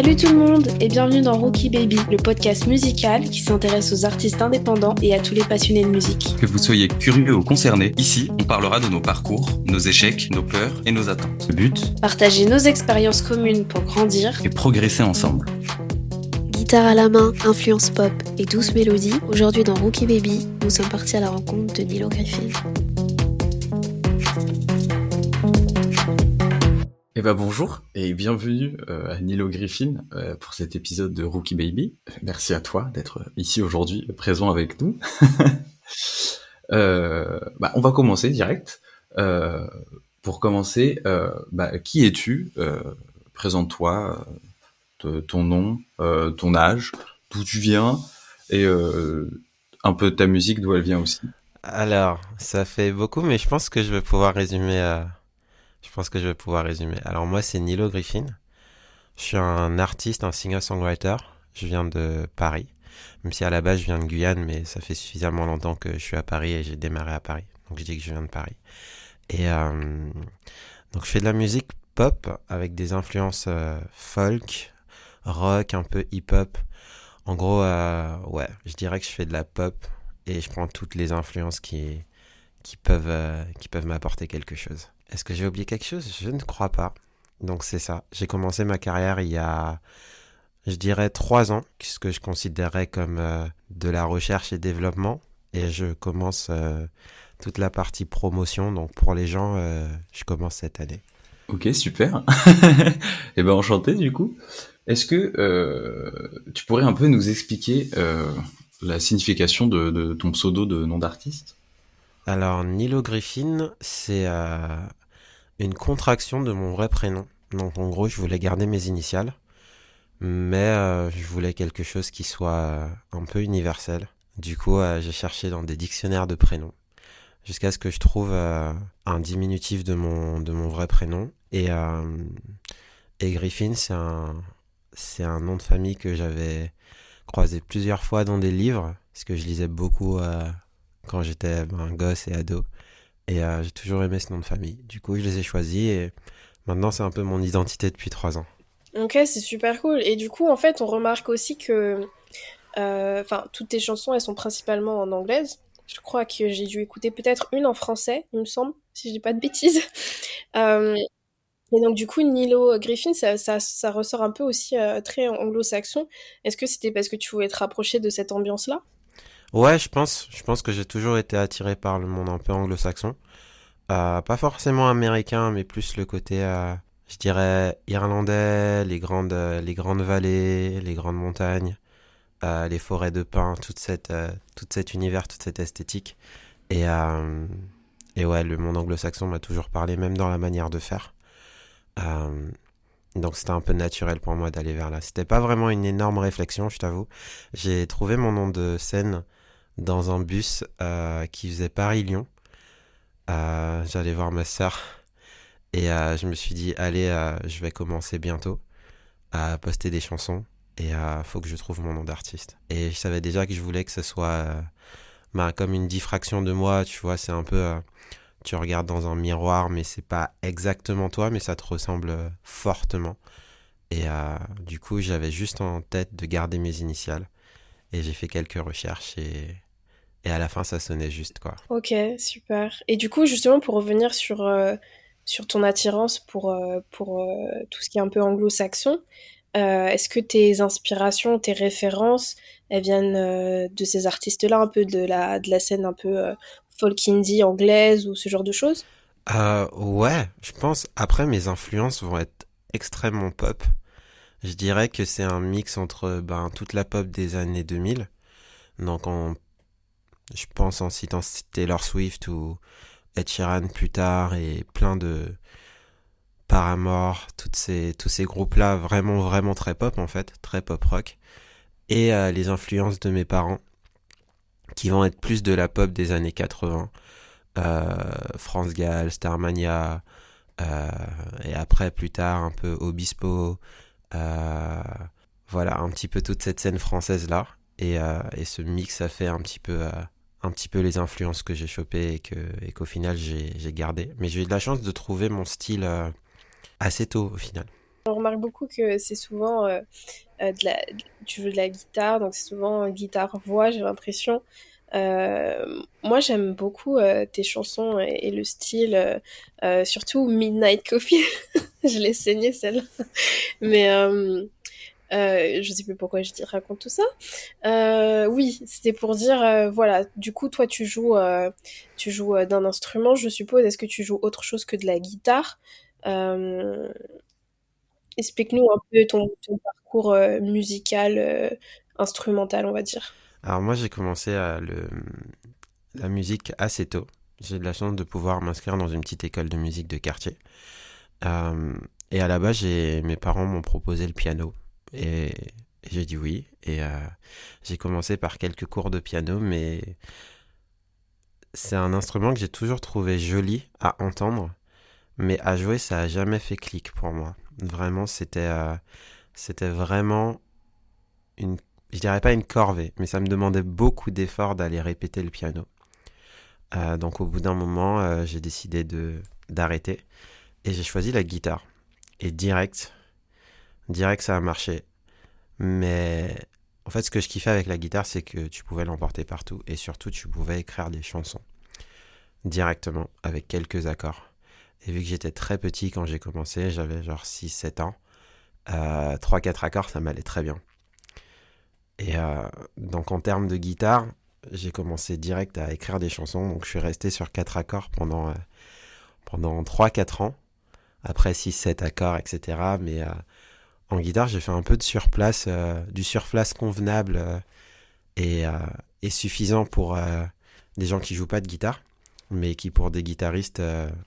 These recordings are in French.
Salut tout le monde et bienvenue dans Rookie Baby, le podcast musical qui s'intéresse aux artistes indépendants et à tous les passionnés de musique. Que vous soyez curieux ou concerné, ici, on parlera de nos parcours, nos échecs, nos peurs et nos attentes. Le but Partager nos expériences communes pour grandir et progresser ensemble. Guitare à la main, influence pop et douce mélodie, aujourd'hui dans Rookie Baby, nous sommes partis à la rencontre de Nilo Griffin. Eh ben bonjour et bienvenue euh, à Nilo Griffin euh, pour cet épisode de Rookie Baby. Merci à toi d'être ici aujourd'hui présent avec nous. euh, bah, on va commencer direct. Pour commencer, bah, qui es-tu? Présente-toi, ton nom, ton âge, d'où tu viens et un peu ta musique, d'où elle vient aussi. Alors, ça fait beaucoup, mais je pense que je vais pouvoir résumer je pense que je vais pouvoir résumer. Alors moi, c'est Nilo Griffin. Je suis un artiste, un singer-songwriter. Je viens de Paris. Même si à la base, je viens de Guyane, mais ça fait suffisamment longtemps que je suis à Paris et j'ai démarré à Paris. Donc je dis que je viens de Paris. Et euh, donc je fais de la musique pop avec des influences euh, folk, rock, un peu hip-hop. En gros, euh, ouais, je dirais que je fais de la pop et je prends toutes les influences qui, qui peuvent, qui peuvent m'apporter quelque chose. Est-ce que j'ai oublié quelque chose? Je ne crois pas. Donc c'est ça. J'ai commencé ma carrière il y a, je dirais, trois ans, ce que je considérais comme euh, de la recherche et développement. Et je commence euh, toute la partie promotion. Donc pour les gens, euh, je commence cette année. Ok, super. Eh ben enchanté du coup. Est-ce que tu pourrais un peu nous expliquer la signification de, de ton pseudo de nom d'artiste? Alors, Nilo Griffin, c'est une contraction de mon vrai prénom. Donc en gros, je voulais garder mes initiales, mais euh, je voulais quelque chose qui soit euh, un peu universel. Du coup, euh, j'ai cherché dans des dictionnaires de prénoms jusqu'à ce que je trouve un diminutif de mon de mon vrai prénom et et Griffin, c'est un un nom de famille que j'avais croisé plusieurs fois dans des livres parce que je lisais beaucoup quand j'étais un gosse et ado. Et euh, j'ai toujours aimé ce nom de famille. Du coup, je les ai choisis et maintenant, c'est un peu mon identité depuis trois ans. Ok, c'est super cool. Et du coup, en fait, on remarque aussi que. Euh, toutes tes chansons, elles sont principalement en anglaise. Je crois que j'ai dû écouter peut-être une en français, il me semble, si je dis pas de bêtises. Euh, et donc, du coup, Nilo Griffin, ça, ça, ça ressort un peu aussi très anglo-saxon. Est-ce que c'était parce que tu voulais te rapprocher de cette ambiance-là? Ouais, je pense. Je pense que j'ai toujours été attiré par le monde un peu anglo-saxon. Euh, pas forcément américain, mais plus le côté, euh, je dirais, irlandais, les grandes, euh, les grandes vallées, les grandes montagnes, les forêts de pins, toute cette, tout cet univers, toute cette esthétique. Et, et ouais, le monde anglo-saxon m'a toujours parlé, même dans la manière de faire. Donc c'était un peu naturel pour moi d'aller vers là. C'était pas vraiment une énorme réflexion, je t'avoue. J'ai trouvé mon nom de scène dans un bus euh, qui faisait Paris-Lyon. Euh, J'allais voir ma sœur et euh, je me suis dit, allez, je vais commencer bientôt à poster des chansons et il faut que je trouve mon nom d'artiste. Et je savais déjà que je voulais que ce soit bah, comme une diffraction de moi, tu vois, c'est un peu... tu regardes dans un miroir, mais c'est pas exactement toi, mais ça te ressemble fortement. Et du coup, j'avais juste en tête de garder mes initiales. Et j'ai fait quelques recherches et et à la fin, ça sonnait juste, quoi. Ok, super. Et du coup, justement, pour revenir sur, euh, sur ton attirance pour, euh, pour euh, tout ce qui est un peu anglo-saxon, est-ce que tes inspirations, tes références, elles viennent de ces artistes-là, un peu de la, de la scène un peu folk indie anglaise ou ce genre de choses? Ouais, je pense. Après, mes influences vont être extrêmement pop. Je dirais que c'est un mix entre ben, toute la pop des années 2000. Donc en je pense en citant Taylor Swift ou Ed Sheeran plus tard et plein de Paramore, tous ces groupes-là vraiment, vraiment très pop en fait, très pop rock. Et euh, les influences de mes parents qui vont être plus de la pop des années 80. Euh, France Gall, Starmania, euh, et après plus tard un peu Obispo, voilà un petit peu toute cette scène française là, et, et ce mix a fait un petit peu un petit peu les influences que j'ai chopées et que et qu'au final j'ai gardé. Mais j'ai eu de la chance de trouver mon style euh, assez tôt au final. On remarque beaucoup que c'est souvent de la, tu joues de la guitare, donc c'est souvent guitare-voix, j'ai l'impression. moi, j'aime beaucoup tes chansons et, le style, surtout Midnight Coffee. je l'ai saigné celle-là. Mais euh, je sais plus pourquoi je raconte tout ça. Euh, oui, c'était pour dire, euh, voilà, du coup, toi, tu joues, euh, tu joues d'un instrument, je suppose. Est-ce que tu joues autre chose que de la guitare? Explique-nous un peu ton, parcours musical, instrumental, on va dire. Alors moi, j'ai commencé à la musique assez tôt. J'ai de la chance de pouvoir m'inscrire dans une petite école de musique de quartier. et à la base, mes parents m'ont proposé le piano. Et, j'ai dit oui. Et euh, j'ai commencé par quelques cours de piano, mais c'est un instrument que j'ai toujours trouvé joli à entendre, mais à jouer, ça a jamais fait clic pour moi. Vraiment, c'était euh, vraiment une, je dirais pas une corvée, mais ça me demandait beaucoup d'efforts d'aller répéter le piano. Euh, donc au bout d'un moment, j'ai décidé de d'arrêter et j'ai choisi la guitare. Et direct, direct ça a marché. Mais en fait, ce que je kiffais avec la guitare, c'est que tu pouvais l'emporter partout et surtout, tu pouvais écrire des chansons directement avec quelques accords. Et vu que j'étais très petit quand j'ai commencé, j'avais genre 6-7 ans, euh, 3-4 accords, ça m'allait très bien. Et euh, donc en termes de guitare, j'ai commencé direct à écrire des chansons, donc je suis resté sur 4 accords pendant, euh, pendant 3-4 ans après 6-7 accords, etc. Mais euh, en guitare, j'ai fait un peu de surplace, euh, du surplace convenable euh, et, et, suffisant pour des gens qui jouent pas de guitare, mais qui pour des guitaristes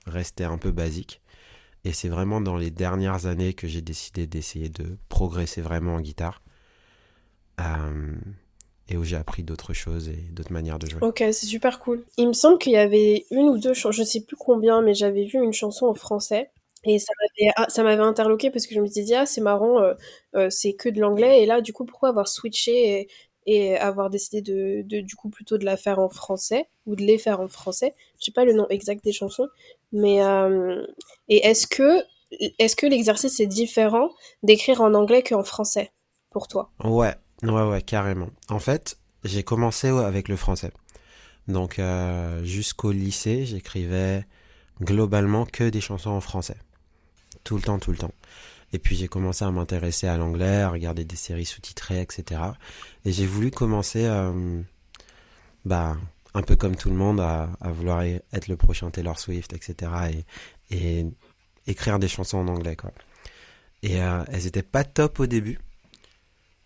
restaient un peu basiques. Et c'est vraiment dans les dernières années que j'ai décidé d'essayer de progresser vraiment en guitare. et où j'ai appris d'autres choses et d'autres manières de jouer. Ok, c'est super cool. Il me semble qu'il y avait une ou deux chansons, je sais plus combien, mais j'avais vu une chanson en français et ça m'avait, ah, ça m'avait interloqué parce que je me disais, dit, ah, c'est marrant, euh, euh, c'est que de l'anglais. Et là, du coup, pourquoi avoir switché et, et avoir décidé de, de, du coup, plutôt de la faire en français ou de les faire en français? Je sais pas le nom exact des chansons. Mais, euh, et est-ce que, est-ce que l'exercice est différent d'écrire en anglais qu'en français pour toi? Ouais, ouais, ouais, carrément. En fait, j'ai commencé avec le français. Donc, jusqu'au lycée, j'écrivais globalement que des chansons en français tout le temps, tout le temps. Et puis j'ai commencé à m'intéresser à l'anglais, à regarder des séries sous-titrées, etc. Et j'ai voulu commencer, euh, bah, un peu comme tout le monde, à, vouloir être le prochain Taylor Swift, etc. Et, et écrire des chansons en anglais, quoi. Et euh, elles étaient pas top au début,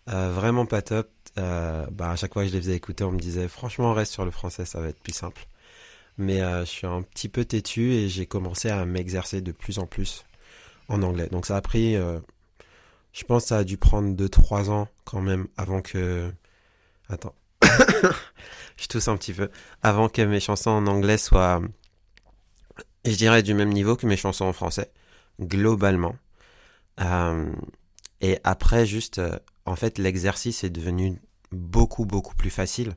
euh, vraiment pas top. bah, à chaque fois que je les faisais écouter, on me disait franchement reste sur le français, ça va être plus simple. Mais je suis un petit peu têtu et j'ai commencé à m'exercer de plus en plus en anglais. Donc ça a pris, euh, je pense que ça a dû prendre 2-3 ans quand même avant que... Attends, je tousse un petit peu. Avant que mes chansons en anglais soient, je dirais, du même niveau que mes chansons en français, globalement. Euh, et après, juste, euh, en fait, l'exercice est devenu beaucoup, beaucoup plus facile.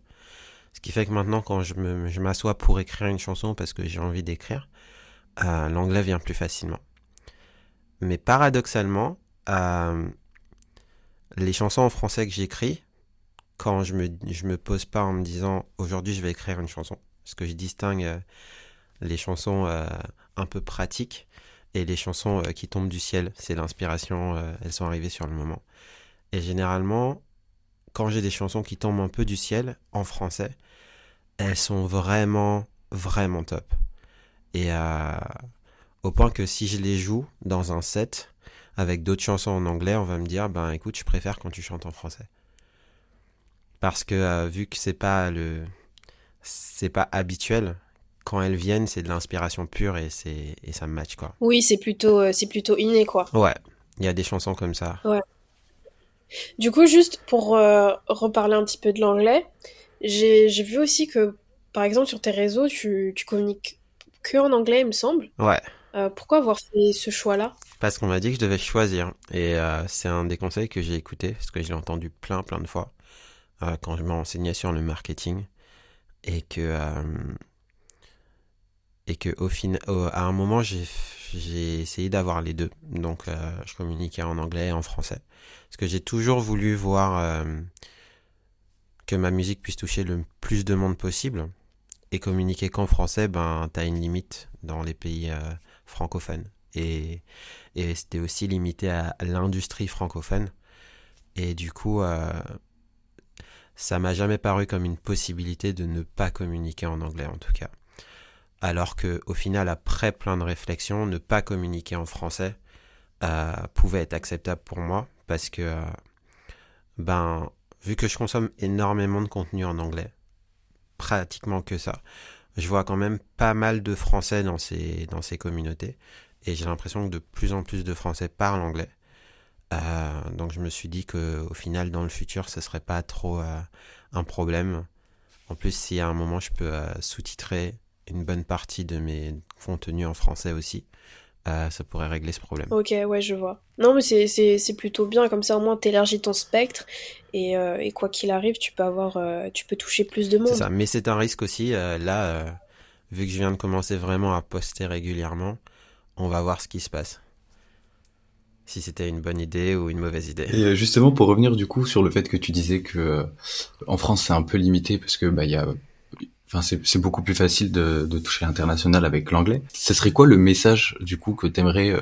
Ce qui fait que maintenant, quand je m'assois pour écrire une chanson parce que j'ai envie d'écrire, l'anglais vient plus facilement. Mais paradoxalement, euh, les chansons en français que j'écris, quand je me, je me pose pas en me disant aujourd'hui je vais écrire une chanson, parce que je distingue euh, les chansons euh, un peu pratiques et les chansons qui tombent du ciel. C'est l'inspiration, elles sont arrivées sur le moment. Et généralement, quand j'ai des chansons qui tombent un peu du ciel en français, elles sont vraiment, vraiment top. Et au point que si je les joue dans un set avec d'autres chansons en anglais, on va me dire ben écoute, je préfère quand tu chantes en français. Parce que euh, vu que c'est pas le c'est pas habituel, quand elles viennent, c'est de l'inspiration pure et c'est et ça me match quoi. Oui, c'est plutôt euh, c'est plutôt inné quoi. Ouais, il y a des chansons comme ça. Ouais. Du coup, juste pour euh, reparler un petit peu de l'anglais, j'ai vu aussi que par exemple sur tes réseaux, tu, tu communiques que en anglais, il me semble. Ouais. Euh, pourquoi avoir ce choix-là? Parce qu'on m'a dit que je devais choisir. Et euh, c'est un des conseils que j'ai écouté, parce que je l'ai entendu plein, plein de fois, euh, quand je m'enseignais sur le marketing. Et que, et que fin, un moment j'ai essayé d'avoir les deux. Donc je communiquais en anglais et en français. Parce que j'ai toujours voulu voir que ma musique puisse toucher le plus de monde possible. Et communiquer qu'en français, ben t'as une limite dans les pays francophones. Et, et c'était aussi limité à l'industrie francophone. Et du coup, ça m'a jamais paru comme une possibilité de ne pas communiquer en anglais en tout cas alors que au final, après plein de réflexions, ne pas communiquer en français euh, pouvait être acceptable pour moi parce que, euh, ben, vu que je consomme énormément de contenu en anglais, pratiquement que ça, je vois quand même pas mal de Français dans ces, communautés et j'ai l'impression que de plus en plus de Français parlent anglais. Euh, donc je me suis dit que au final, dans le futur, ce serait pas trop un problème. En plus, si à un moment je peux sous-titrer une bonne partie de mes contenus en français aussi, euh, ça pourrait régler ce problème. Ok, ouais, je vois. Non, mais c'est plutôt bien, comme ça au moins t'élargis ton spectre et, euh, et quoi qu'il arrive, tu peux avoir, euh, tu peux toucher plus de monde. C'est ça, mais c'est un risque aussi. là, vu que je viens de commencer vraiment à poster régulièrement, on va voir ce qui se passe. Si c'était une bonne idée ou une mauvaise idée. Et justement, pour revenir du coup sur le fait que tu disais que en France c'est un peu limité parce que bah il y a Enfin, c'est beaucoup plus facile de, de toucher l'international avec l'anglais. Ce serait quoi le message du coup que t'aimerais euh,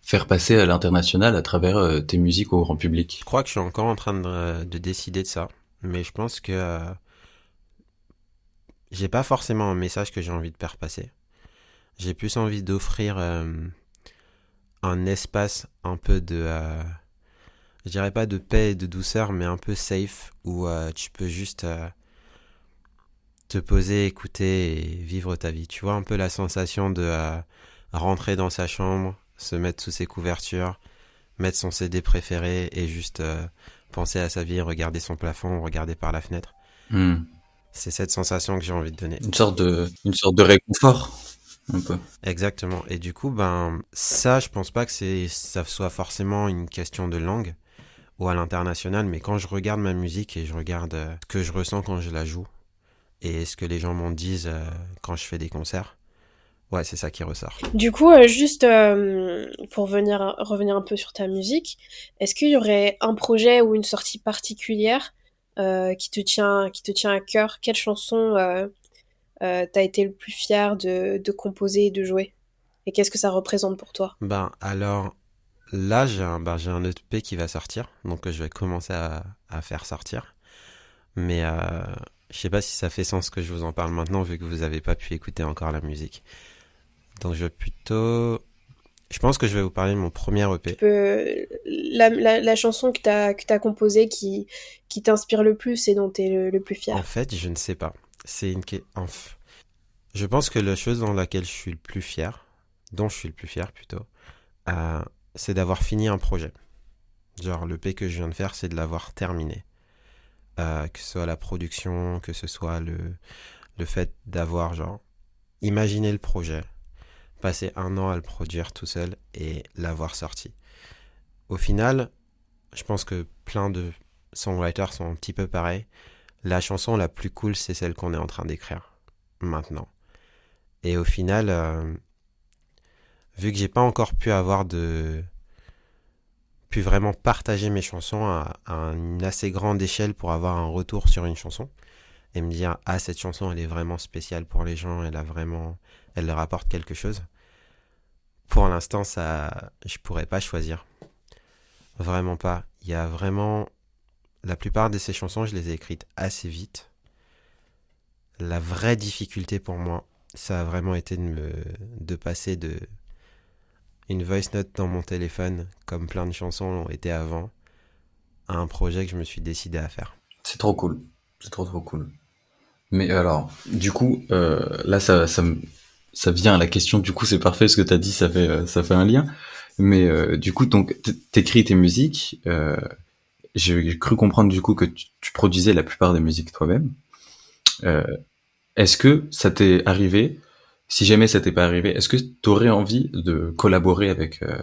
faire passer à l'international à travers euh, tes musiques au grand public? Je crois que je suis encore en train de, de décider de ça, mais je pense que euh, j'ai pas forcément un message que j'ai envie de faire passer. J'ai plus envie d'offrir un espace un peu de je dirais pas de paix et de douceur, mais un peu safe où tu peux juste te poser, écouter et vivre ta vie. Tu vois un peu la sensation de euh, rentrer dans sa chambre, se mettre sous ses couvertures, mettre son CD préféré et juste euh, penser à sa vie, regarder son plafond, regarder par la fenêtre. Hmm. C'est cette sensation que j'ai envie de donner. Une sorte de, une sorte de réconfort. Un peu. Exactement. Et du coup, ben, ça, je pense pas que c'est, ça soit forcément une question de langue ou à l'international, mais quand je regarde ma musique et je regarde euh, ce que je ressens quand je la joue, et ce que les gens m'en disent euh, quand je fais des concerts. Ouais, c'est ça qui ressort. Du coup, euh, juste euh, pour venir revenir un peu sur ta musique, est-ce qu'il y aurait un projet ou une sortie particulière qui te tient qui te tient à cœur? Quelle chanson t'as été le plus fier de, de composer et de jouer? Et qu'est-ce que ça représente pour toi? Ben alors là, j'ai un ben, j'ai un EP qui va sortir, donc je vais commencer à, à faire sortir. Mais je sais pas si ça fait sens que je vous en parle maintenant vu que vous n'avez pas pu écouter encore la musique. Donc je vais plutôt... Je pense que je vais vous parler de mon premier EP. La, la, chanson que tu as, que as composée qui, qui t'inspire le plus et dont tu es le, plus fier En fait, je ne sais pas. C'est une... Je pense que la chose dans laquelle je suis le plus fier, dont je suis le plus fier plutôt, euh, c'est d'avoir fini un projet. Genre, le P que je viens de faire, c'est de l'avoir terminé. Euh, que ce soit la production, que ce soit le, le fait d'avoir, genre, imaginer le projet, passer un an à le produire tout seul et l'avoir sorti. Au final, je pense que plein de songwriters sont un petit peu pareils. La chanson la plus cool, c'est celle qu'on est en train d'écrire maintenant. Et au final, euh, vu que j'ai pas encore pu avoir de vraiment partager mes chansons à, une assez grande échelle pour avoir un retour sur une chanson et me dire ah cette chanson elle est vraiment spéciale pour les gens, elle a vraiment elle leur apporte quelque chose. Pour l'instant ça je pourrais pas choisir. Vraiment pas. Il y a vraiment la plupart de ces chansons, je les ai écrites assez vite. La vraie difficulté pour moi, ça a vraiment été de me de passer de une voice note dans mon téléphone, comme plein de chansons l'ont été avant, à un projet que je me suis décidé à faire. C'est trop cool. C'est trop trop cool. Mais alors, du coup, euh, là, ça, ça, ça vient à la question. Du coup, c'est parfait ce que tu as dit, ça fait, euh, ça fait un lien. Mais euh, du coup, donc, t'écris tes musiques. J'ai cru comprendre du coup que tu, tu, produisais la plupart des musiques toi-même. Est-ce que ça t'est arrivé si jamais ça t'est pas arrivé, est-ce que tu aurais envie de collaborer avec euh,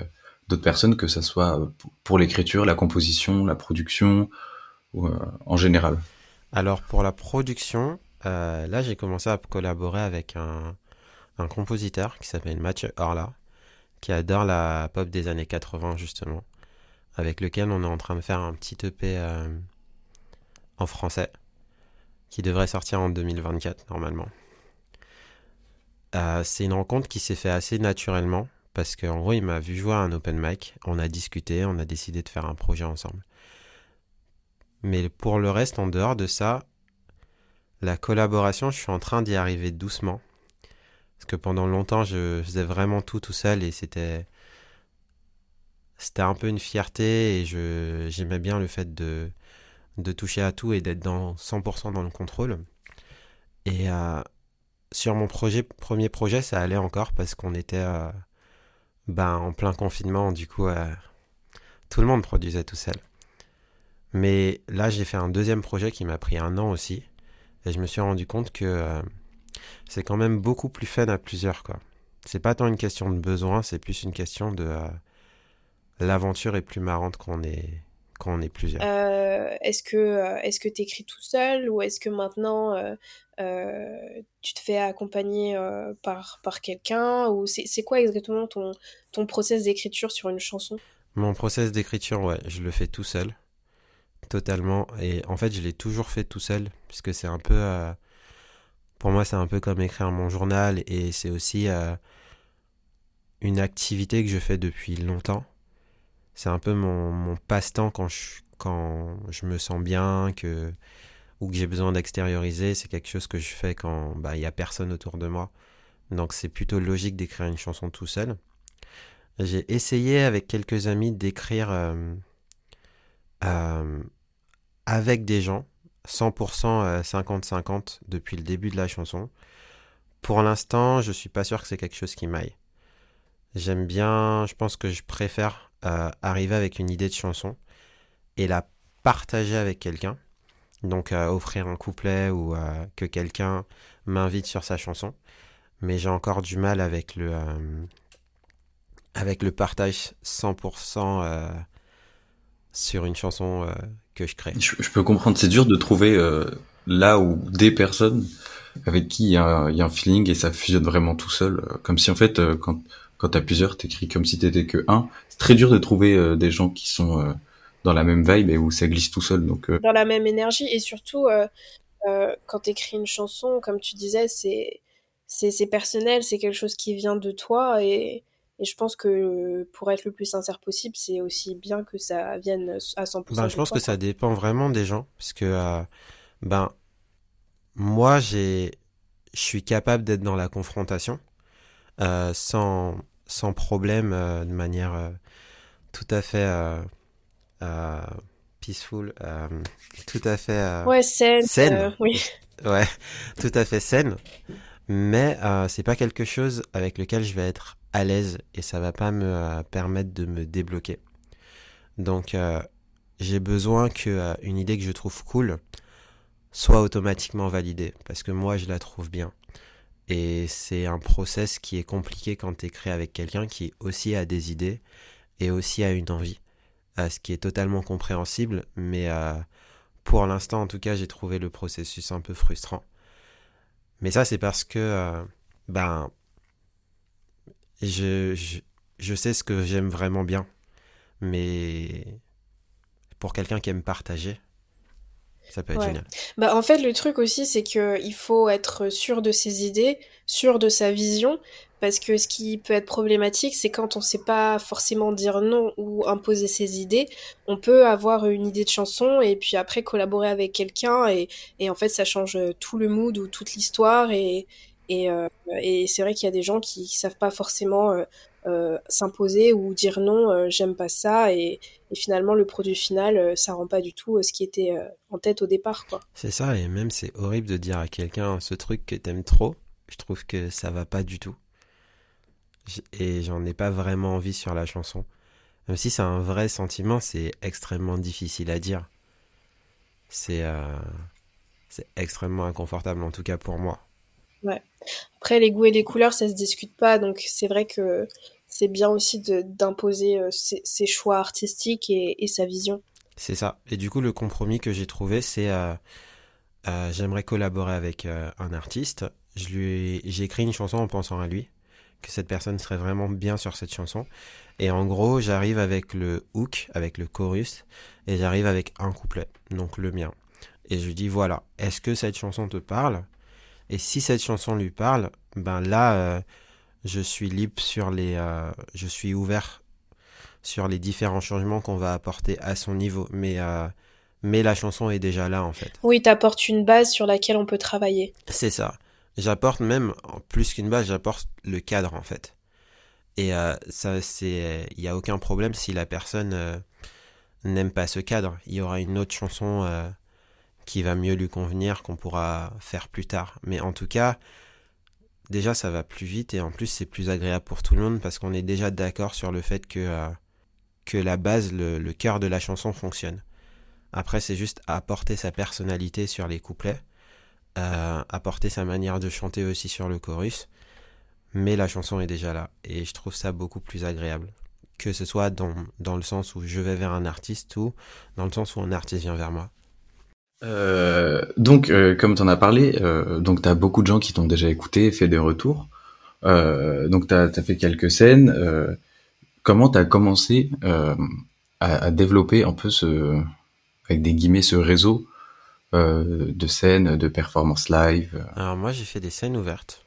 d'autres personnes, que ce soit euh, pour l'écriture, la composition, la production, ou euh, en général? Alors pour la production, là j'ai commencé à collaborer avec un, un compositeur qui s'appelle Mathieu Horla, qui adore la pop des années 80 justement, avec lequel on est en train de faire un petit EP euh, en français, qui devrait sortir en 2024 normalement. Euh, c'est une rencontre qui s'est fait assez naturellement, parce qu'en gros il m'a vu jouer à un open mic, on a discuté, on a décidé de faire un projet ensemble. Mais pour le reste, en dehors de ça, la collaboration, je suis en train d'y arriver doucement. Parce que pendant longtemps, je faisais vraiment tout tout seul et c'était c'était un peu une fierté et je j'aimais bien le fait de de toucher à tout et d'être dans 100% dans le contrôle. Et euh, sur mon premier projet, ça allait encore parce qu'on était euh, ben, en plein confinement, du coup euh, tout le monde produisait tout seul. Mais là, j'ai fait un deuxième projet qui m'a pris un an aussi. Et je me suis rendu compte que euh, c'est quand même beaucoup plus fun à plusieurs, quoi. C'est pas tant une question de besoin, c'est plus une question de l'aventure est plus marrante quand on est quand on est plusieurs. Euh, est-ce que est-ce que t'écris tout seul ou est-ce que maintenant tu te fais accompagner par par quelqu'un ou c'est quoi exactement ton ton process d'écriture sur une chanson? Mon process d'écriture, ouais, je le fais tout seul. Totalement. Et en fait, je l'ai toujours fait tout seul, puisque c'est un peu... Euh, pour moi, c'est un peu comme écrire mon journal, et c'est aussi euh, une activité que je fais depuis longtemps. C'est un peu mon, passe-temps quand je, me sens bien, ou que j'ai besoin d'extérioriser. C'est quelque chose que je fais quand bah, il n'y a personne autour de moi. Donc c'est plutôt logique d'écrire une chanson tout seul. J'ai essayé avec quelques amis d'écrire... Euh, avec des gens, 100% 50-50 euh, depuis le début de la chanson. Pour l'instant, je suis pas sûr que c'est quelque chose qui m'aille. J'aime bien, je pense que je préfère euh, arriver avec une idée de chanson et la partager avec quelqu'un. Donc euh, offrir un couplet ou que quelqu'un m'invite sur sa chanson. Mais j'ai encore du mal avec le, avec le partage 100% sur une chanson que je crée. Je, peux comprendre, c'est dur de trouver euh, là où des personnes avec qui il y, a, un feeling et ça fusionne vraiment tout seul. Euh, comme si en fait, euh, quand, quand t'as plusieurs, t'écris comme si t'étais que un. C'est très dur de trouver des gens qui sont dans la même vibe et où ça glisse tout seul. Donc, Dans la même énergie et surtout, quand t'écris une chanson, comme tu disais, c'est c'est personnel, c'est quelque chose qui vient de toi et et je pense que pour être le plus sincère possible, c'est aussi bien que ça vienne à 100%. Ben, je pense que ça dépend vraiment des gens. Parce que, euh, ben, moi, j'ai, je suis capable d'être dans la confrontation euh, sans, sans problème, euh, de manière tout à fait peaceful, tout à fait ouais, saine. oui. Ouais, tout à fait saine. Mais c'est pas quelque chose avec lequel je vais être à l'aise et ça va pas me euh, permettre de me débloquer. Donc euh, j'ai besoin que euh, une idée que je trouve cool soit automatiquement validée parce que moi je la trouve bien. Et c'est un process qui est compliqué quand tu écris avec quelqu'un qui aussi a des idées et aussi a une envie. ce qui est totalement compréhensible, mais pour l'instant en tout cas j'ai trouvé le processus un peu frustrant. Mais ça c'est parce que ben je, je, sais ce que j'aime vraiment bien. Mais pour quelqu'un qui aime partager, ça peut être génial. Bah, en fait, le truc aussi, c'est qu'il faut être sûr de ses idées, sûr de sa vision, parce que ce qui peut être problématique, c'est quand on ne sait pas forcément dire non ou imposer ses idées, on peut avoir une idée de chanson et puis après collaborer avec quelqu'un et, et en fait ça change tout le mood ou toute l'histoire et, euh, et, c'est vrai qu'il y a des gens qui, savent pas forcément euh, euh, s'imposer ou dire non, j'aime pas ça. Et, finalement, le produit final, ça rend pas du tout ce qui était en tête au départ. quoi. C'est ça, et même c'est horrible de dire à quelqu'un ce truc que t'aimes trop. Je trouve que ça va pas du tout. Et j'en ai pas vraiment envie sur la chanson. Même si c'est un vrai sentiment, c'est extrêmement difficile à dire. C'est c'est extrêmement inconfortable, en tout cas pour moi. Ouais. Après, les goûts et les couleurs, ça se discute pas, donc c'est vrai que c'est bien aussi d'imposer euh, ses, choix artistiques et, sa vision. C'est ça. Et du coup, le compromis que j'ai trouvé, c'est euh, euh, j'aimerais collaborer avec un artiste. je lui j'ai écrit une chanson en pensant à lui, que cette personne serait vraiment bien sur cette chanson. Et en gros, j'arrive avec le hook, avec le chorus, et j'arrive avec un couplet, donc le mien. Et je lui dis voilà, est-ce que cette chanson te parle? Et si cette chanson lui parle, ben là, euh, je suis libre sur les, euh, je suis ouvert sur les différents changements qu'on va apporter à son niveau. Mais euh, mais la chanson est déjà là en fait. Oui, t'apportes une base sur laquelle on peut travailler. C'est ça. J'apporte même plus qu'une base, j'apporte le cadre en fait. Et ça, c'est, il y a aucun problème si la personne n'aime pas ce cadre. Il y aura une autre chanson qui va mieux lui convenir qu'on pourra faire plus tard. Mais en tout cas, déjà ça va plus vite et en plus c'est plus agréable pour tout le monde parce qu'on est déjà d'accord sur le fait que que la base, le, le cœur de la chanson fonctionne. Après, c'est juste apporter sa personnalité sur les couplets, euh, apporter sa manière de chanter aussi sur le chorus. Mais la chanson est déjà là. Et je trouve ça beaucoup plus agréable. Que ce soit dans, dans le sens où je vais vers un artiste ou dans le sens où un artiste vient vers moi. Euh, donc, euh, comme tu en as parlé, euh, donc tu as beaucoup de gens qui t'ont déjà écouté, fait des retours. Euh, donc, tu as, fait quelques scènes. Euh, comment tu as commencé à, à, développer un peu ce, avec des guillemets, ce réseau de scènes, de performances live? Alors moi, j'ai fait des scènes ouvertes.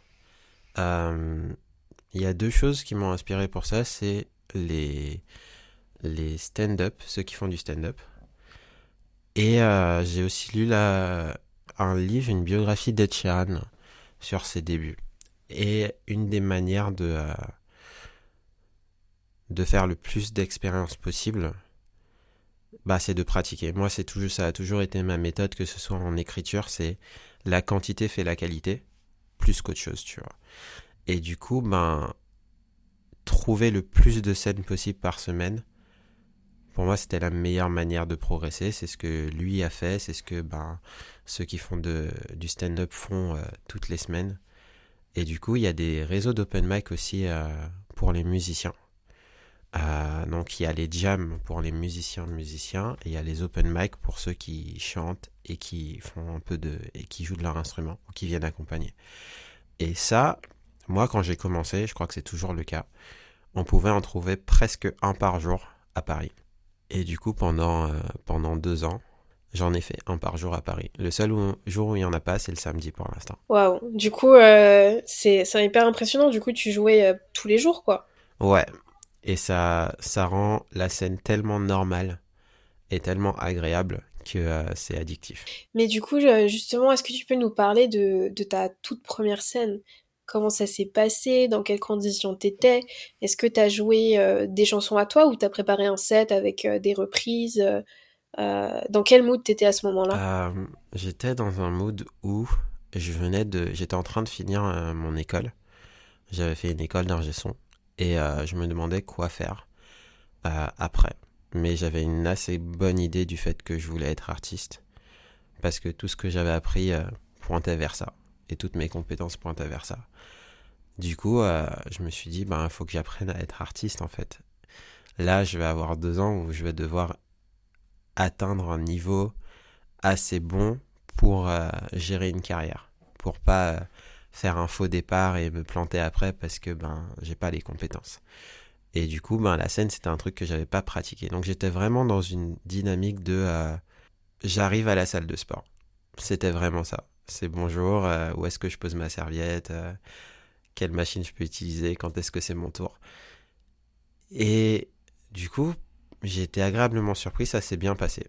Il y a deux choses qui m'ont inspiré pour ça, c'est les, les stand-up, ceux qui font du stand-up. Et euh, j'ai aussi lu la, un livre, une biographie d'Ed sur ses débuts. Et une des manières de, de faire le plus d'expérience possible, bah, c'est de pratiquer. Moi, c'est toujours, ça a toujours été ma méthode, que ce soit en écriture, c'est la quantité fait la qualité, plus qu'autre chose, tu vois. Et du coup, ben, trouver le plus de scènes possible par semaine, pour moi, c'était la meilleure manière de progresser. C'est ce que lui a fait, c'est ce que ben, ceux qui font du stand-up font euh, toutes les semaines. Et du coup, il y a des réseaux d'open mic aussi euh, pour les musiciens. Euh, donc il y a les jams pour les musiciens musiciens et il y a les open mic pour ceux qui chantent et qui font un peu de et qui jouent de leur instrument ou qui viennent accompagner. Et ça, moi quand j'ai commencé, je crois que c'est toujours le cas, on pouvait en trouver presque un par jour à Paris. Et du coup pendant euh, pendant deux ans, j'en ai fait un par jour à Paris. Le seul jour où il y en a pas, c'est le samedi pour l'instant. Waouh. Du coup, euh, c'est hyper impressionnant. Du coup, tu jouais euh, tous les jours, quoi. Ouais, et ça, ça rend la scène tellement normale et tellement agréable que euh, c'est addictif. Mais du coup, justement, est-ce que tu peux nous parler de, de ta toute première scène? Comment ça s'est passé Dans quelles conditions t'étais Est-ce que t'as joué euh, des chansons à toi ou t'as préparé un set avec euh, des reprises Dans quel mood t'étais à ce moment-là? J'étais dans un mood où je venais de, j'étais en train de finir mon école. J'avais fait une école d'ingé son et euh, je me demandais quoi faire euh, après. Mais j'avais une assez bonne idée du fait que je voulais être artiste parce que tout ce que j'avais appris euh, pointait vers ça et toutes mes compétences pointaient vers ça. Du coup, je me suis dit, ben, il faut que j'apprenne à être artiste en fait. Là, je vais avoir deux ans où je vais devoir atteindre un niveau assez bon pour gérer une carrière, pour pas faire un faux départ et me planter après parce que ben j'ai pas les compétences. Et du coup, ben la scène c'était un truc que j'avais pas pratiqué. Donc j'étais vraiment dans une dynamique de euh, j'arrive à la salle de sport. C'était vraiment ça. C'est bonjour, euh, où est-ce que je pose ma serviette, euh, quelle machine je peux utiliser, quand est-ce que c'est mon tour. Et du coup, j'ai été agréablement surpris, ça s'est bien passé.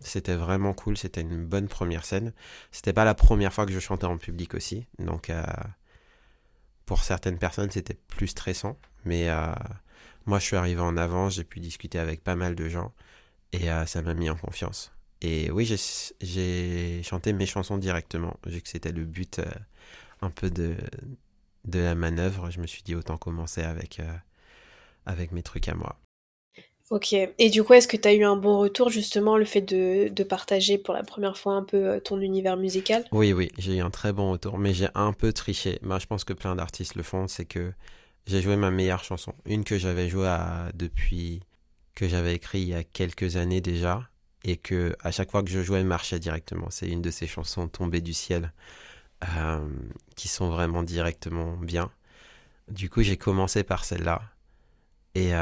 C'était vraiment cool, c'était une bonne première scène. C'était pas la première fois que je chantais en public aussi, donc euh, pour certaines personnes c'était plus stressant, mais moi je suis arrivé en avant, j'ai pu discuter avec pas mal de gens et ça m'a mis en confiance. Et oui, j'ai chanté mes chansons directement, vu que c'était le but un peu de, de la manœuvre. Je me suis dit autant commencer avec, avec mes trucs à moi. Ok. Et du coup, est-ce que tu as eu un bon retour, justement, le fait de, de, partager pour la première fois un peu euh, ton univers musical? Oui, oui, j'ai eu un très bon retour, mais j'ai un peu triché. Bah, je pense que plein d'artistes le font, c'est que j'ai joué ma meilleure chanson. Une que j'avais jouée à, depuis que j'avais écrit il y a quelques années déjà, et que à chaque fois que je jouais, elle marchait directement. C'est une de ces chansons tombées du ciel qui sont vraiment directement bien. Du coup, j'ai commencé par celle-là. Et,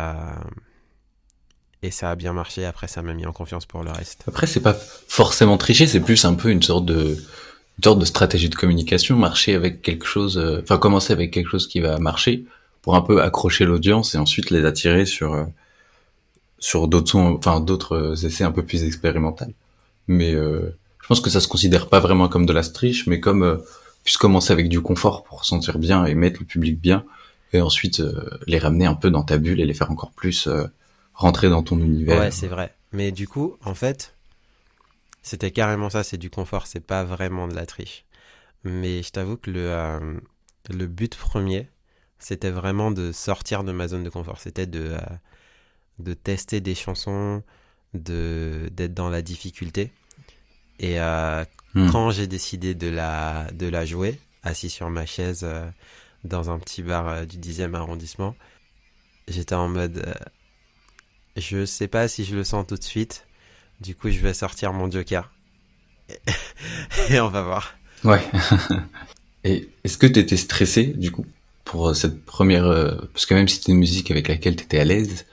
et ça a bien marché. Après, ça m'a mis en confiance pour le reste. Après, c'est pas forcément tricher, c'est plus un peu une sorte de, sorte de stratégie de communication, marcher avec quelque chose, euh, enfin commencer avec quelque chose qui va marcher pour un peu accrocher l'audience et ensuite les attirer sur euh, sur d'autres euh, essais un peu plus expérimentaux. Mais je pense que ça se considère pas vraiment comme de la triche, mais comme puisse commencer avec du confort pour sentir bien et mettre le public bien, et ensuite les ramener un peu dans ta bulle et les faire encore plus rentrer dans ton univers. Ouais, c'est vrai. Mais du coup, en fait, c'était carrément ça, c'est du confort, c'est pas vraiment de la triche. Mais je t'avoue que le, euh, but premier, c'était vraiment de sortir de ma zone de confort. C'était de, euh, de tester des chansons, de, d'être dans la difficulté. Et euh, hmm. quand j'ai décidé de la, de la jouer, assis sur ma chaise dans un petit bar du 10e arrondissement, j'étais en mode je sais pas si je le sens tout de suite, du coup, je vais sortir mon Joker. Et on va voir. Ouais. Et est-ce que tu étais stressé, du coup, pour euh, cette première... Euh, parce que même si c'était une musique avec laquelle tu étais à l'aise,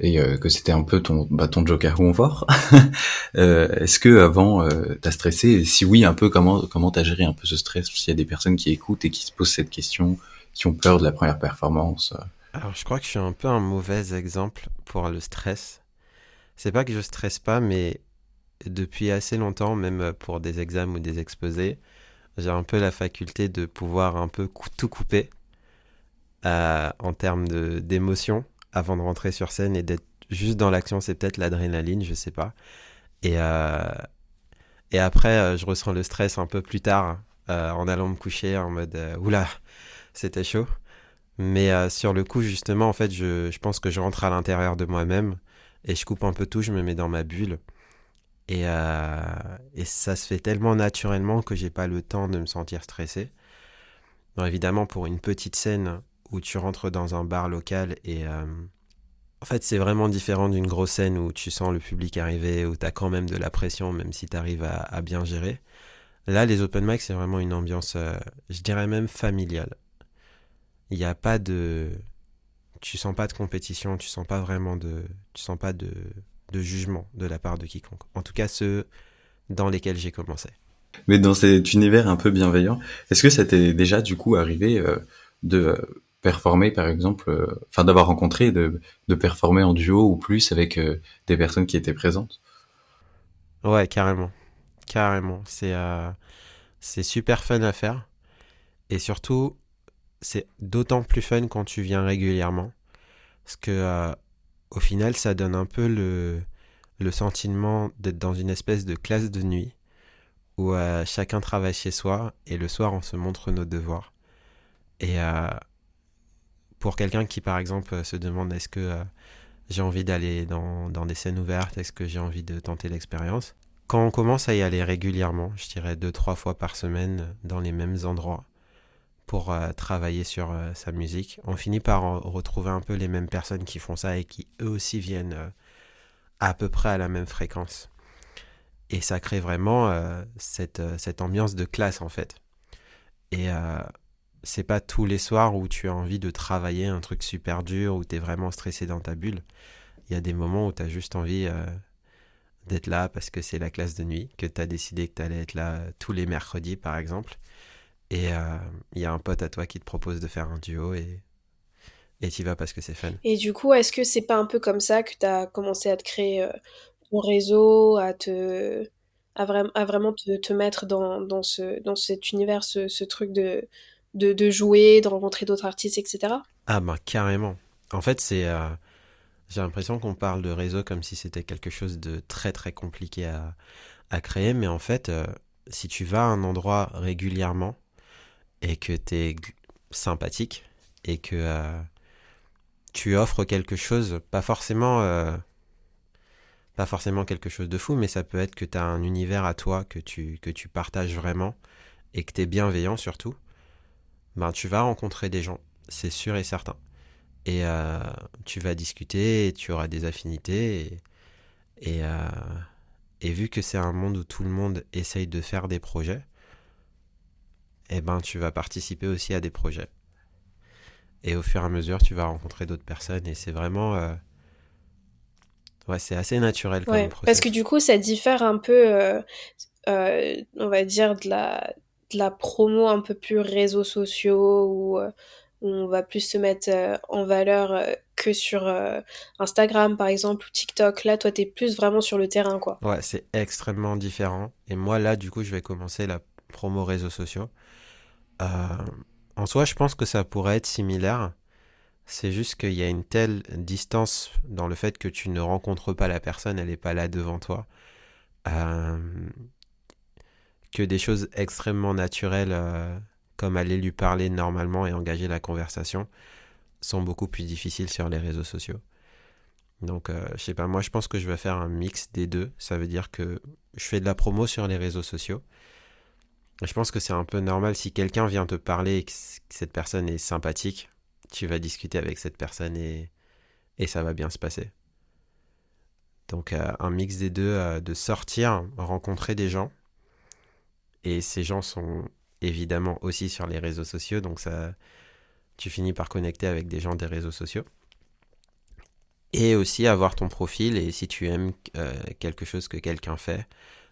et euh, que c'était un peu ton, bah, ton Joker confort, est-ce que avant t'as stressé? Et si oui, un peu, comment comment t'as géré un peu ce stress? S'il y a des personnes qui écoutent et qui se posent cette question, qui ont peur de la première performance Alors, je crois que je suis un peu un mauvais exemple pour le stress. C'est pas que je stresse pas, mais depuis assez longtemps, même pour des examens ou des exposés, j'ai un peu la faculté de pouvoir un peu tout couper euh, en termes d'émotion avant de rentrer sur scène et d'être juste dans l'action. C'est peut-être l'adrénaline, je sais pas. Et, euh, et après, euh, je ressens le stress un peu plus tard en allant me coucher en mode oula, c'était chaud. Mais sur le coup, justement, en fait, je, je pense que je rentre à l'intérieur de moi-même et je coupe un peu tout, je me mets dans ma bulle. Et, euh, et ça se fait tellement naturellement que j'ai pas le temps de me sentir stressé. évidemment, pour une petite scène où tu rentres dans un bar local et euh, en fait, c'est vraiment différent d'une grosse scène où tu sens le public arriver, où tu as quand même de la pression, même si tu arrives à, bien gérer. Là, les open mic, c'est vraiment une ambiance, euh, je dirais même familiale. Il n'y a pas de tu sens pas de compétition, tu sens pas vraiment de, tu sens pas de, jugement de la part de quiconque. En tout cas, ceux dans lesquels j'ai commencé. Mais dans cet univers un peu bienveillant, est-ce que ça t'est déjà du coup arrivé euh, de performer, par exemple, euh, enfin d'avoir rencontré, de, de performer en duo ou plus avec euh, des personnes qui étaient présentes Ouais, carrément, carrément. C'est c'est super fun à faire et surtout c'est d'autant plus fun quand tu viens régulièrement. Parce que euh, au final, ça donne un peu le, le sentiment d'être dans une espèce de classe de nuit où euh, chacun travaille chez soi et le soir on se montre nos devoirs. Et euh, pour quelqu'un qui par exemple se demande est-ce que j'ai envie d'aller dans, des scènes ouvertes, est-ce que j'ai envie de tenter l'expérience, quand on commence à y aller régulièrement, je dirais deux, trois fois par semaine dans les mêmes endroits, pour euh, travailler sur euh, sa musique. On finit par retrouver un peu les mêmes personnes qui font ça et qui eux aussi viennent euh, à peu près à la même fréquence. Et ça crée vraiment cette, cette ambiance de classe en fait. Et c'est pas tous les soirs où tu as envie de travailler un truc super dur, où tu es vraiment stressé dans ta bulle. Il y a des moments où tu as juste envie d'être là parce que c'est la classe de nuit, que tu as décidé que tu allais être là tous les mercredis par exemple et il euh, y a un pote à toi qui te propose de faire un duo et et y vas parce que c'est fun. Et du coup, est-ce que c'est pas un peu comme ça que tu as commencé à te créer euh, ton réseau, à te à, vraiment te, mettre dans, dans, ce, dans cet univers, ce truc de, de, de, jouer, de rencontrer d'autres artistes, etc. Ah bah carrément. En fait, c'est euh, j'ai l'impression qu'on parle de réseau comme si c'était quelque chose de très très compliqué à, à créer, mais en fait, si tu vas à un endroit régulièrement, et que tu es sympathique et que euh, tu offres quelque chose, pas forcément, euh, pas forcément quelque chose de fou, mais ça peut être que tu as un univers à toi que tu, que tu partages vraiment et que tu es bienveillant surtout, ben, tu vas rencontrer des gens, c'est sûr et certain. Et euh, tu vas discuter, et tu auras des affinités, et, et, et vu que c'est un monde où tout le monde essaye de faire des projets, eh ben, tu vas participer aussi à des projets. Et au fur et à mesure, tu vas rencontrer d'autres personnes et c'est vraiment. euh, Ouais, c'est assez naturel comme Ouais, process. parce que du coup, ça diffère un peu, euh, euh, on va dire, de la, de la promo un peu plus réseaux sociaux, où, euh, on va plus se mettre euh, en valeur euh, que sur Instagram, par exemple, ou TikTok. Là, toi, t'es plus vraiment sur le terrain, quoi. Ouais, c'est extrêmement différent. Et moi, là, du coup, je vais commencer la promo réseaux sociaux. En soi, je pense que ça pourrait être similaire. C'est juste qu'il y a une telle distance dans le fait que tu ne rencontres pas la personne, elle n'est pas là devant toi, que des choses extrêmement naturelles, euh, comme aller lui parler normalement et engager la conversation, sont beaucoup plus difficiles sur les réseaux sociaux. Donc, euh, je sais pas, moi je pense que je vais faire un mix des deux. Ça veut dire que je fais de la promo sur les réseaux sociaux. Je pense que c'est un peu normal si quelqu'un vient te parler et que cette personne est sympathique, tu vas discuter avec cette personne et, et ça va bien se passer. Donc, euh, un mix des deux, euh, de sortir, rencontrer des gens. Et ces gens sont évidemment aussi sur les réseaux sociaux, donc ça, tu finis par connecter avec des gens des réseaux sociaux. Et aussi avoir ton profil et si tu aimes euh, quelque chose que quelqu'un fait,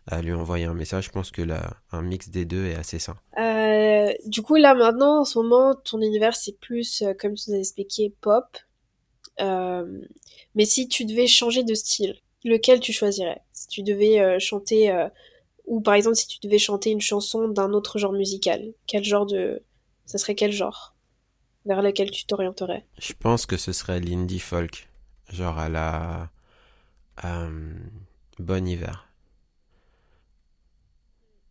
à lui envoyer un message. Je pense que là, un mix des deux est assez sain. Euh, du coup, là, maintenant, en ce moment, ton univers, c'est plus, euh, comme tu nous as expliqué, pop. Mais si tu devais changer de style, lequel tu choisirais? Si tu devais chanter, ou par exemple, si tu devais chanter une chanson d'un autre genre musical, quel genre de... Ça serait quel genre vers lequel tu t'orienterais? Je pense que ce serait l'indie folk, genre à la euh, Bon Hiver.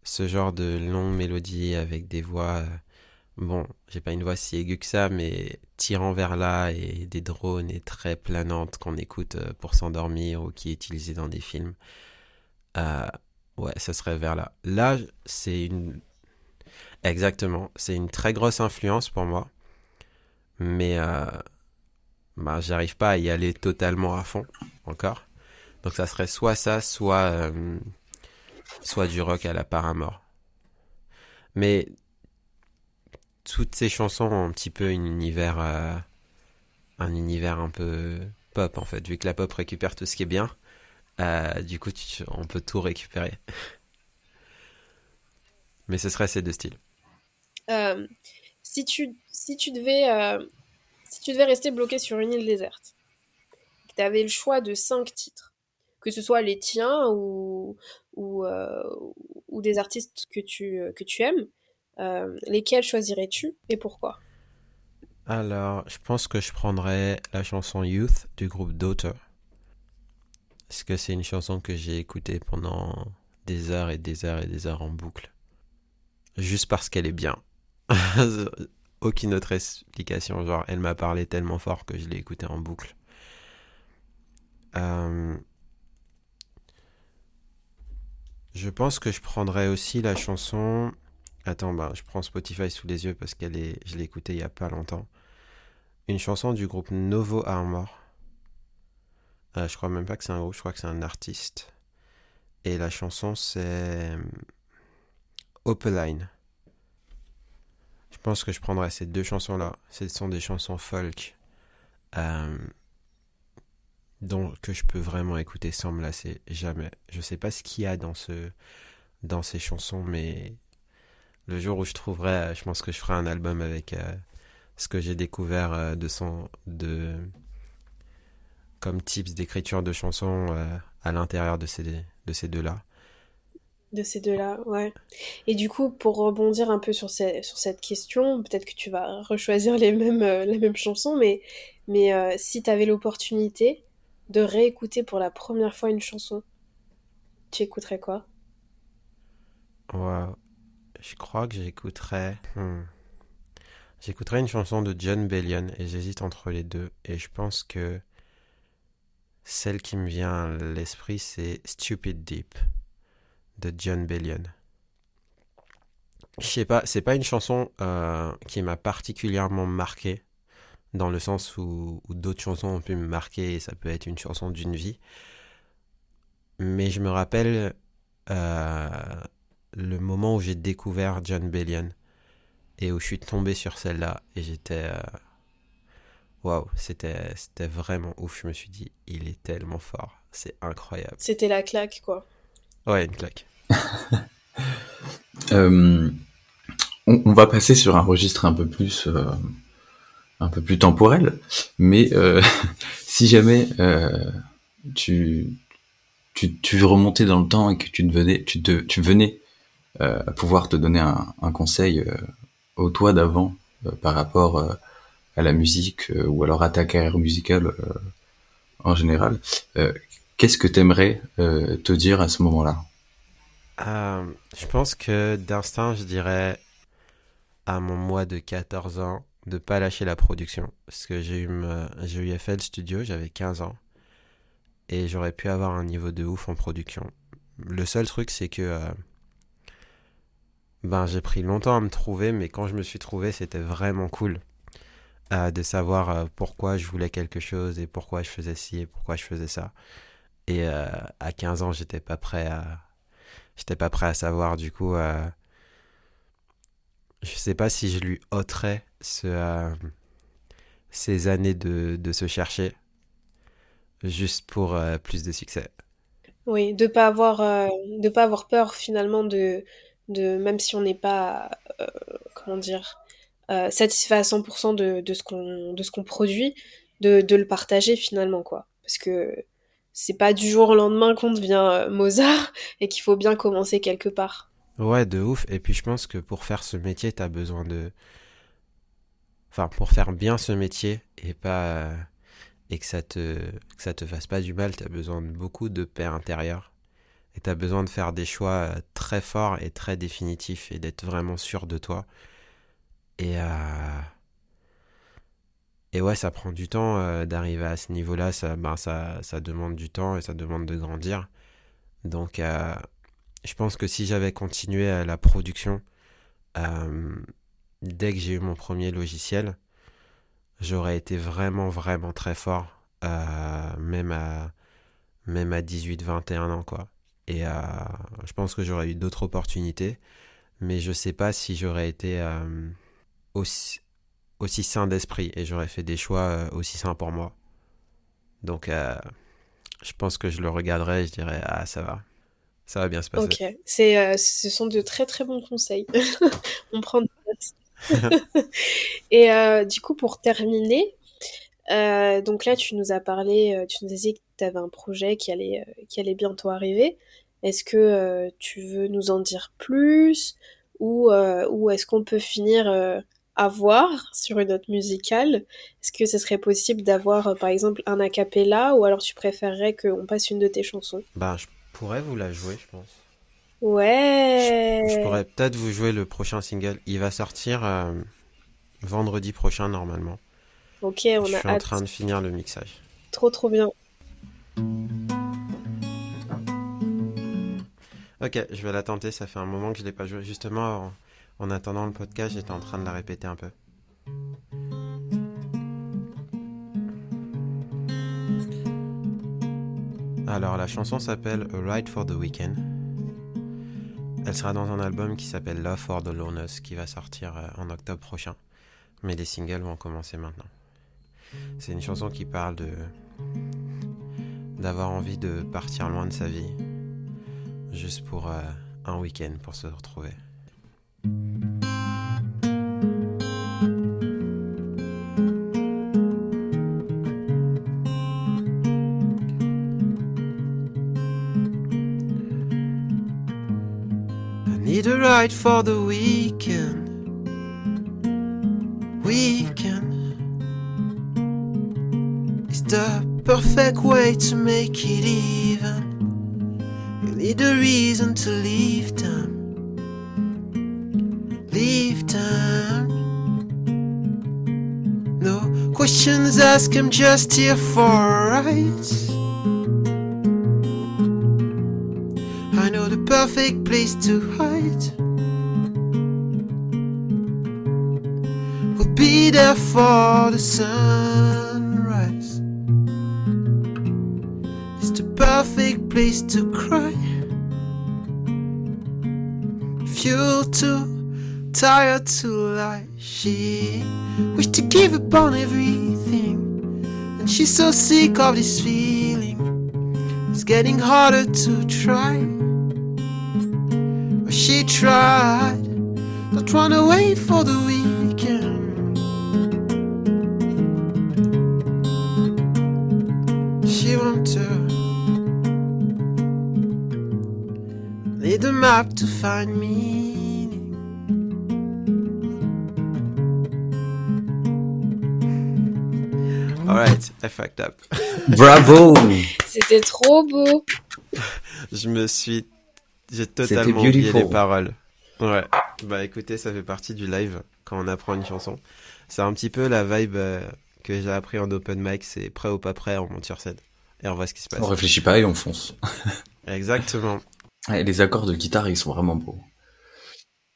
Ce genre de longue mélodie avec des voix, euh, bon, j'ai pas une voix si aiguë que ça, mais tirant vers là et des drones et très planantes qu'on écoute euh, pour s'endormir ou qui est utilisée dans des films. Euh, ouais, ce serait vers là. Là, c'est une... Exactement, c'est une très grosse influence pour moi, mais euh, bah, j'arrive pas à y aller totalement à fond encore. Donc ça serait soit ça, soit, euh, soit du rock à la Paramore. Mais toutes ces chansons ont un petit peu un univers, euh, un univers un peu pop en fait, vu que la pop récupère tout ce qui est bien. Euh, du coup, tu- on peut tout récupérer. Mais ce serait ces deux styles. Euh, si tu, si tu devais, euh, si tu devais rester bloqué sur une île déserte, que tu avais le choix de cinq titres, que ce soit les tiens ou, ou, euh, ou des artistes que tu, que tu aimes, euh, lesquels choisirais-tu et pourquoi? Alors, je pense que je prendrais la chanson Youth du groupe Daughter. Parce que c'est une chanson que j'ai écoutée pendant des heures et des heures et des heures en boucle. Juste parce qu'elle est bien? Aucune autre explication. Genre, elle m'a parlé tellement fort que je l'ai écoutée en boucle. Euh, Je pense que je prendrais aussi la chanson. Attends, bah, je prends Spotify sous les yeux parce qu'elle est, je l'ai écoutée il y a pas longtemps. Une chanson du groupe Novo Armor. Euh, je crois même pas que c'est un groupe, je crois que c'est un artiste. Et la chanson c'est Opaline. Je pense que je prendrais ces deux chansons-là. Ce sont des chansons folk euh, dont que je peux vraiment écouter sans me lasser jamais. Je sais pas ce qu'il y a dans ce dans ces chansons, mais le jour où je trouverai, euh, je pense que je ferai un album avec euh, ce que j'ai découvert euh, de son de comme tips d'écriture de chansons euh, à l'intérieur de ces de ces deux-là. De ces deux-là, ouais. Et du coup, pour rebondir un peu sur, ces- sur cette question, peut-être que tu vas rechoisir les mêmes, euh, les mêmes chansons, mais, mais euh, si tu avais l'opportunité de réécouter pour la première fois une chanson, tu écouterais quoi? Wow. Je crois que j'écouterais hmm. j'écouterais une chanson de John Bellion et j'hésite entre les deux et je pense que celle qui me vient à l'esprit c'est Stupid Deep de John Bellion. Je sais pas, c'est pas une chanson euh, qui m'a particulièrement marqué dans le sens où, d'autres chansons ont pu me marquer et ça peut être une chanson d'une vie. Mais je me rappelle euh, le moment où j'ai découvert John Bellion et où je suis tombé sur celle-là et j'étais euh, waouh, c'était c'était vraiment ouf. Je me suis dit, il est tellement fort, c'est incroyable. C'était la claque, quoi. Ouais, une claque. Euh, on, on va passer sur un registre un peu plus euh, un peu plus temporel, mais euh, si jamais euh, tu, tu tu veux remonter dans le temps et que tu devenais tu te tu venais euh, à pouvoir te donner un, un conseil euh, au toi d'avant euh, par rapport euh, à la musique euh, ou alors à ta carrière musicale euh, en général, euh, qu'est-ce que t'aimerais te dire à ce moment-là? Je pense que d'instinct, je dirais à mon moi de 14 ans de pas lâcher la production. Parce que j'ai eu, eu FL Studio, j'avais 15 ans. Et j'aurais pu avoir un niveau de ouf en production. Le seul truc, c'est que ben, j'ai pris longtemps à me trouver, mais quand je me suis trouvé, c'était vraiment cool de savoir euh, pourquoi je voulais quelque chose et pourquoi je faisais ci et pourquoi je faisais ça. Et euh, à 15 ans, j'étais pas prêt à, j'étais pas prêt à savoir. Du coup, euh, je sais pas si je lui ôterais ce, ces années de, de se chercher juste pour plus de succès. Oui, de pas avoir, de pas avoir peur finalement de, de même si on n'est pas, comment dire, satisfait à 100% de, de ce qu'on, produit, de, le partager finalement, quoi. Parce que c'est pas du jour au lendemain qu'on devient euh, Mozart et qu'il faut bien commencer quelque part. Ouais, de ouf. Et puis je pense que pour faire ce métier, t'as besoin de, enfin, pour faire bien ce métier et pas euh, et que ça te que ça te fasse pas du mal, t'as besoin de beaucoup de paix intérieure et t'as besoin de faire des choix euh, très forts et très définitifs et d'être vraiment sûr de toi. Et euh, et ouais, ça prend du temps euh, d'arriver à ce niveau-là. Ça, ben, ça demande du temps et ça demande de grandir. Donc euh, je pense que si j'avais continué à la production dès que j'ai eu mon premier logiciel, j'aurais été vraiment, vraiment très fort, même à, même à 18, 21 ans, quoi. Et je pense que j'aurais eu d'autres opportunités, mais je sais pas si j'aurais été aussi, aussi sain d'esprit et j'aurais fait des choix euh, aussi sains pour moi. Donc, euh, je pense que je le regarderais et je dirais, ah, ça va, ça va bien se passer. Ok, c'est, euh, ce sont de très très bons conseils. On prend des notes. Et euh, du coup, pour terminer, donc là, tu nous as parlé, tu nous as dit que tu avais un projet qui allait, qui allait bientôt arriver. Est-ce que tu veux nous en dire plus ou, ou est-ce qu'on peut finir euh, à voir sur une note musicale? Est-ce que ce serait possible d'avoir, euh, par exemple, un a cappella ou alors tu préférerais qu'on passe une de tes chansons? Bah, je pourrais vous la jouer, je pense. Je, je Ouais. pourrais peut-être vous jouer le prochain single. Il va sortir euh, vendredi prochain normalement. Ok, Je on suis a en hâte. train de finir le mixage. Trop trop bien. Ok, je vais la tenter. Ça fait un moment que je l'ai pas joué. Justement, en, en attendant le podcast, j'étais en train de la répéter un peu. Alors, la chanson s'appelle A Ride for the Weekend. Elle sera dans un album qui s'appelle Love for the Loners qui va sortir euh, en octobre prochain. Mais les singles vont commencer maintenant. C'est une chanson qui parle de d'avoir envie de partir loin de sa vie, juste pour euh, un week-end pour se retrouver. I need a ride for the weekend. Weekend is the perfect way to make it even. You need a reason to leave town. Town. No questions asked, I'm just here for ride. I know the perfect place to hide. We'll be there for the sunrise. It's the perfect place to cry. Fuel to tired to lie. She wished to give up on everything. And she's so sick of this feeling. It's getting harder to try. But she tried. Not to wait for the weekend. She want to need a map to find meaning. Alright, I fucked up. Bravo C'était trop beau. Je me suis. J'ai totalement oublié les paroles. Ouais. Bah écoutez, ça fait partie du live quand on apprend une chanson. C'est un petit peu la vibe euh, que j'ai appris en open mic, c'est prêt ou pas prêt, on monte sur scène. Et on voit ce qui se passe. On réfléchit pas et on fonce. Exactement. Et les accords de guitare, ils sont vraiment beaux.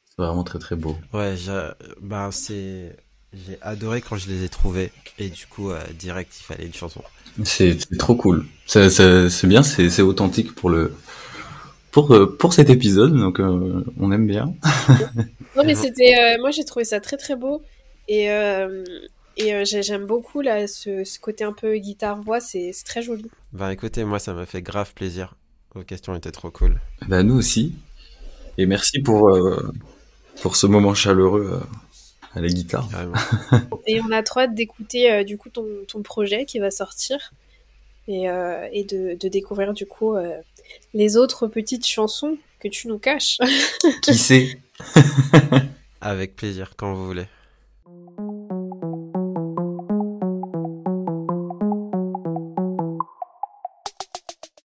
C'est vraiment très très beau. Ouais, bah c'est j'ai adoré quand je les ai trouvés et du coup euh, direct il fallait une chanson. C'est trop cool. C'est bien, c'est authentique pour le pour euh, pour cet épisode donc euh, on aime bien. non mais c'était moi j'ai trouvé ça très très beau et et j'aime beaucoup là ce, ce, côté un peu guitare voix c'est très joli. Bah écoutez moi ça m'a fait grave plaisir. Vos questions étaient trop cool. Bah nous aussi. Et merci pour pour ce moment chaleureux à la guitare. et on a trop hâte d'écouter euh, du coup ton, ton, projet qui va sortir et, euh, et de, de, découvrir du coup euh, les autres petites chansons que tu nous caches. qui sait? Avec plaisir, quand vous voulez.